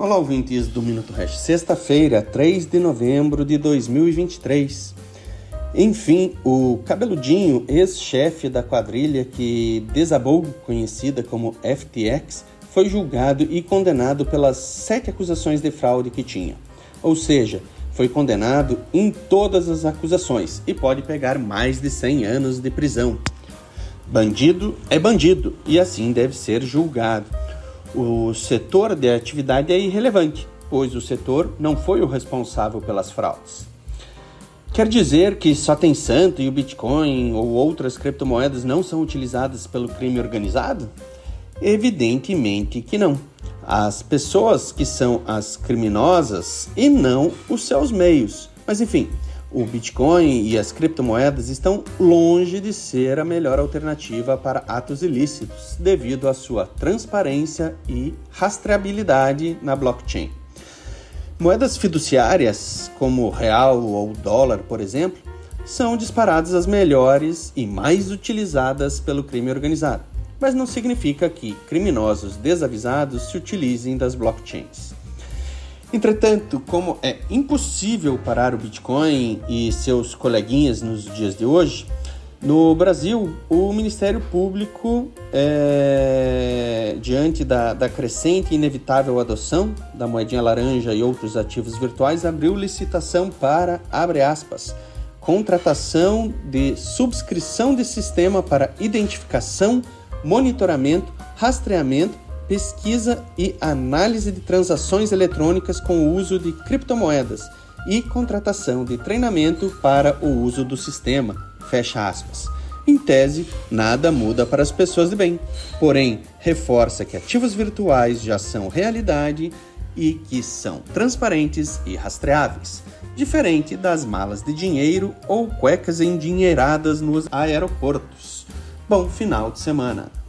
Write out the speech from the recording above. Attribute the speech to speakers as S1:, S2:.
S1: Olá, ouvintes do Minuto Hash. Sexta-feira, 3 de novembro de 2023. Enfim, o cabeludinho, ex-chefe da quadrilha que desabou, conhecida como FTX, foi julgado e condenado pelas sete acusações de fraude que tinha. Ou seja, foi condenado em todas as acusações e pode pegar mais de 100 anos de prisão. Bandido é bandido e assim deve ser julgado o setor de atividade é irrelevante, pois o setor não foi o responsável pelas fraudes. Quer dizer que só tem santo e o Bitcoin ou outras criptomoedas não são utilizadas pelo crime organizado? Evidentemente que não. As pessoas que são as criminosas e não os seus meios. Mas enfim, o Bitcoin e as criptomoedas estão longe de ser a melhor alternativa para atos ilícitos, devido à sua transparência e rastreabilidade na blockchain. Moedas fiduciárias, como o real ou o dólar, por exemplo, são disparadas as melhores e mais utilizadas pelo crime organizado, mas não significa que criminosos desavisados se utilizem das blockchains. Entretanto, como é impossível parar o Bitcoin e seus coleguinhas nos dias de hoje, no Brasil, o Ministério Público, é, diante da, da, crescente e inevitável adoção da moedinha laranja e outros ativos virtuais, abriu licitação para, abre aspas, contratação de subscrição de sistema para identificação, monitoramento, rastreamento pesquisa e análise de transações eletrônicas com o uso de criptomoedas e contratação de treinamento para o uso do sistema. Fecha aspas. Em tese, nada muda para as pessoas de bem, porém, reforça que ativos virtuais já são realidade e que são transparentes e rastreáveis, diferente das malas de dinheiro ou cuecas endinheiradas nos aeroportos. Bom final de semana!